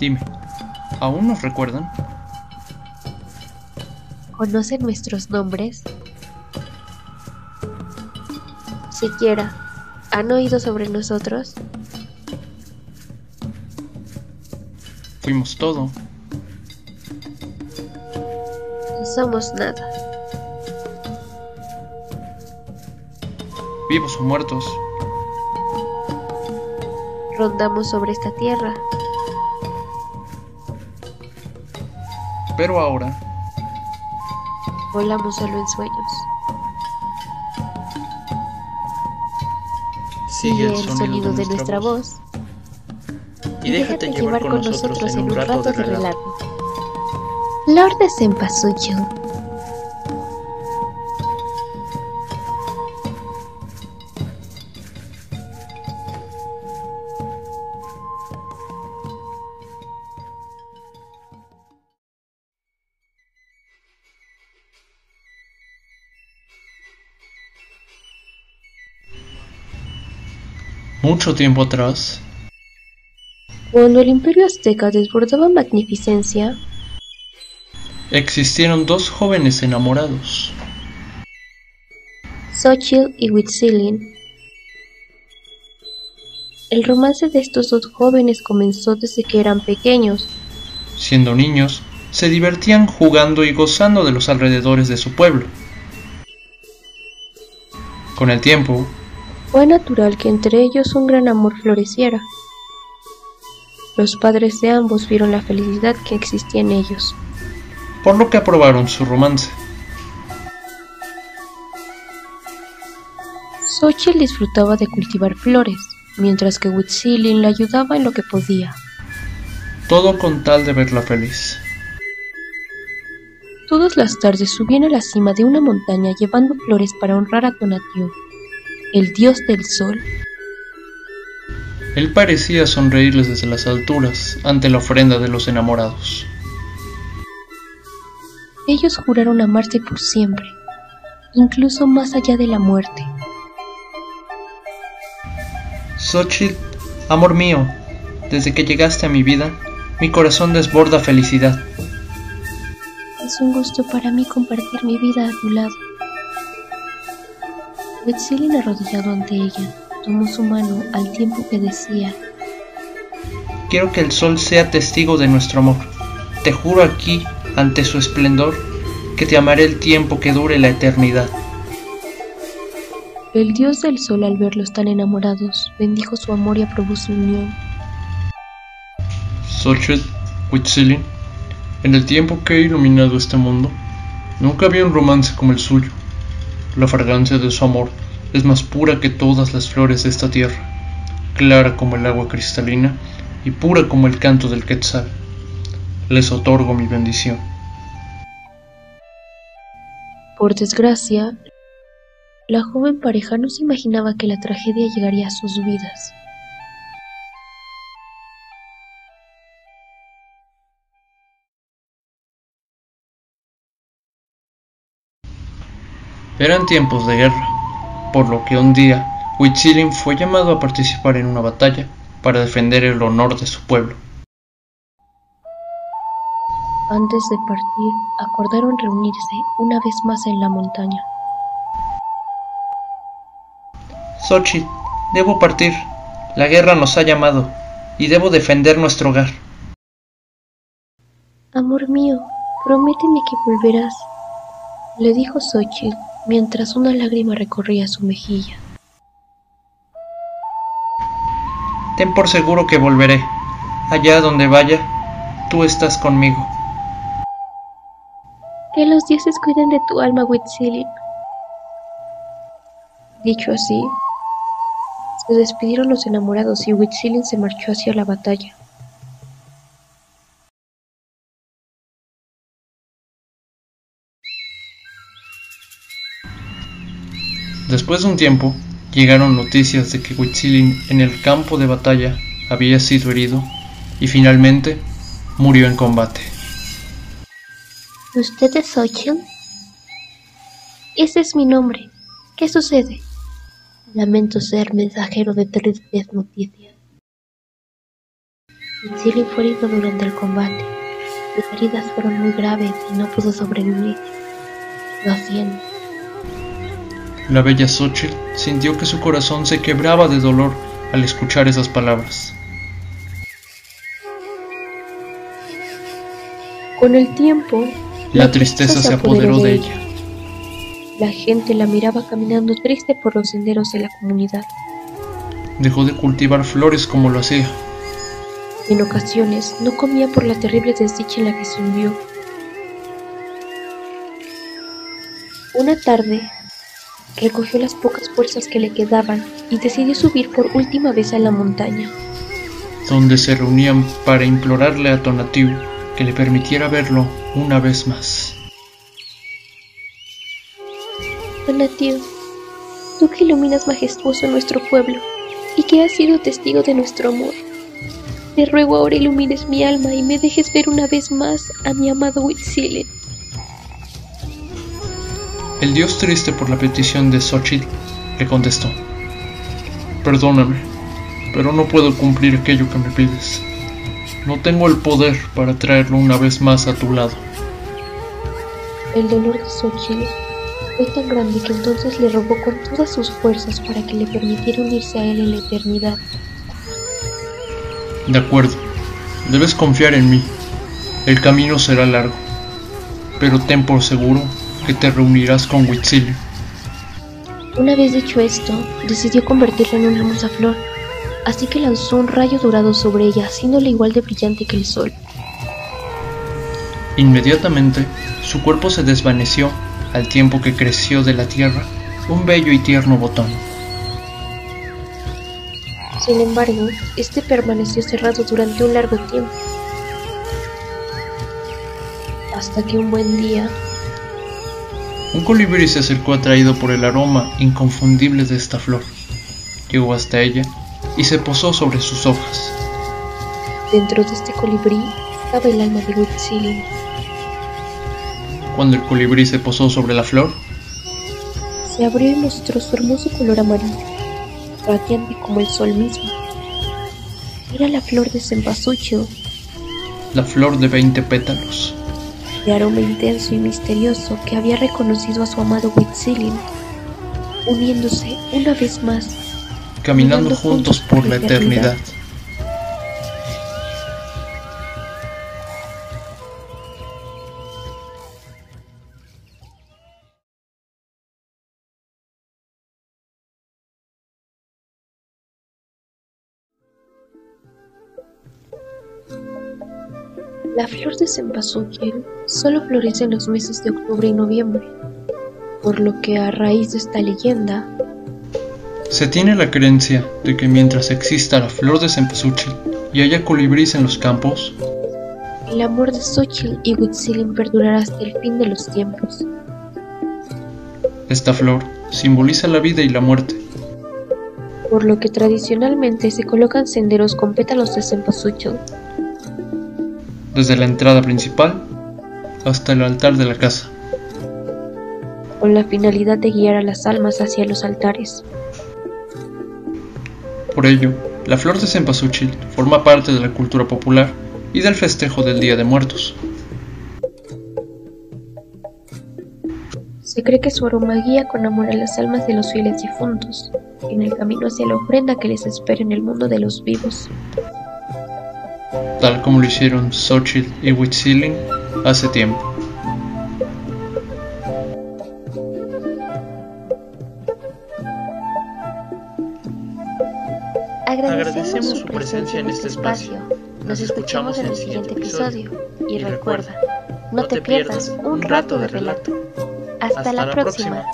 Dime, ¿aún nos recuerdan? ¿Conocen nuestros nombres? Siquiera, ¿han oído sobre nosotros? Fuimos todo. No somos nada. Vivos o muertos. Rondamos sobre esta tierra. Pero ahora Volamos solo en sueños. sigue el el sonido de nuestra voz. Y déjate llevar con nosotros en un rato de relato. Lord de Cempasúchil. Mucho tiempo atrás, Cuando el imperio azteca desbordaba magnificencia, existieron dos jóvenes enamorados. Xochitl y Huitzilin. El romance de estos dos jóvenes comenzó desde que eran pequeños. Siendo niños, se divertían jugando y gozando de los alrededores de su pueblo. Con el tiempo, Fue natural que entre ellos un gran amor floreciera. Los padres de ambos vieron la felicidad que existía en ellos. por lo que aprobaron su romance. Xochitl disfrutaba de cultivar flores, mientras que Huitzilin la ayudaba en lo que podía. Todo con tal de verla feliz. Todas las tardes subían a la cima de una montaña llevando flores para honrar a Tonatiuh, el dios del sol. Él parecía sonreírles desde las alturas ante la ofrenda de los enamorados. Ellos juraron amarse por siempre, incluso más allá de la muerte. Xochitl, amor mío, desde que llegaste a mi vida, mi corazón desborda felicidad. Es un gusto para mí compartir mi vida a tu lado. Huitzilin arrodillado ante ella, tomó su mano al tiempo que decía, Quiero que el sol sea testigo de nuestro amor. Te juro aquí, ante su esplendor, que te amaré el tiempo que dure la eternidad. el dios del sol al verlos tan enamorados, bendijo su amor y aprobó su unión. Xochitl, Huitzilin, en el tiempo que he iluminado este mundo, nunca había un romance como el suyo. La fragancia de su amor es más pura que todas las flores de esta tierra, clara como el agua cristalina y pura como el canto del quetzal. Les otorgo mi bendición. Por desgracia, la joven pareja no se imaginaba que la tragedia llegaría a sus vidas. Eran tiempos de guerra, por lo que un día Huitzilin fue llamado a participar en una batalla para defender el honor de su pueblo. Antes de partir, acordaron reunirse una vez más en la montaña. Xochitl, debo partir. La guerra nos ha llamado y debo defender nuestro hogar. Amor mío, prométeme que volverás, le dijo Xochitl mientras una lágrima recorría su mejilla. Ten por seguro que volveré. Allá donde vaya, tú estás conmigo. Que los dioses cuiden de tu alma, Huitzilin. Dicho así, se despidieron los enamorados y Huitzilin se marchó hacia la batalla. Después de un tiempo, llegaron noticias de que Huitzilin en el campo de batalla había sido herido y finalmente murió en combate. ¿Usted es Xochitl? Ese es mi nombre. ¿Qué sucede? Lamento ser mensajero de tristes noticias. Huitzilin fue herido durante el combate. Sus heridas fueron muy graves y no pudo sobrevivir. Lo siento. La bella Xochitl sintió que su corazón se quebraba de dolor al escuchar esas palabras. Con el tiempo, La tristeza se apoderó de ella. La gente la miraba caminando triste por los senderos de la comunidad. Dejó de cultivar flores como lo hacía. En ocasiones no comía por la terrible desdicha en la que se hundió. Una tarde, recogió las pocas fuerzas que le quedaban y decidió subir por última vez a la montaña. donde se reunían para implorarle a Tonatiuh que le permitiera verlo una vez más. Tonatiuh, tú que iluminas majestuoso nuestro pueblo y que has sido testigo de nuestro amor, te ruego ahora ilumines mi alma y me dejes ver una vez más a mi amado Huitzilin. El dios triste por la petición de Xochitl le contestó, Perdóname, pero no puedo cumplir aquello que me pides. No tengo el poder para traerlo una vez más a tu lado. El dolor de Xochitl fue tan grande que entonces le rogó con todas sus fuerzas para que le permitiera unirse a él en la eternidad. De acuerdo, debes confiar en mí. El camino será largo, pero ten por seguro que te reunirás con Huitzilin. Una vez dicho esto, decidió convertirla en una hermosa flor, así que lanzó un rayo dorado sobre ella, haciéndola igual de brillante que el sol. Inmediatamente, su cuerpo se desvaneció al tiempo que creció de la tierra un bello y tierno botón. Sin embargo, este permaneció cerrado durante un largo tiempo, hasta que un buen día Un colibrí se acercó atraído por el aroma inconfundible de esta flor. Llegó hasta ella y se posó sobre sus hojas. dentro de este colibrí estaba el alma de Huitzilin. Cuando el colibrí se posó sobre la flor, Se abrió y mostró su hermoso color amarillo, radiante como el sol mismo. Era la flor de cempasúchil, la flor de veinte pétalos, de aroma intenso y misterioso que había reconocido a su amado Huitzilin, uniéndose una vez más. caminando juntos por la eternidad. La flor de cempasúchil solo florece en los meses de octubre y noviembre, por lo que a raíz de esta leyenda, Se tiene la creencia de que mientras exista la flor de cempasúchil y haya colibríes en los campos, el amor de Xochitl y Huitzilin perdurará hasta el fin de los tiempos. esta flor simboliza la vida y la muerte. por lo que tradicionalmente se colocan senderos con pétalos de cempasúchil, desde la entrada principal hasta el altar de la casa. con la finalidad de guiar a las almas hacia los altares. Por ello, la flor de cempasúchil forma parte de la cultura popular y del festejo del Día de Muertos. Se cree que su aroma guía con amor a las almas de los fieles difuntos, en el camino hacia la ofrenda que les espera en el mundo de los vivos. Tal como lo hicieron Xochitl y Huitzilin hace tiempo. Agradecemos su presencia en este espacio. Nos escuchamos en el siguiente episodio. Y recuerda, no te pierdas un rato de relato. Hasta la próxima.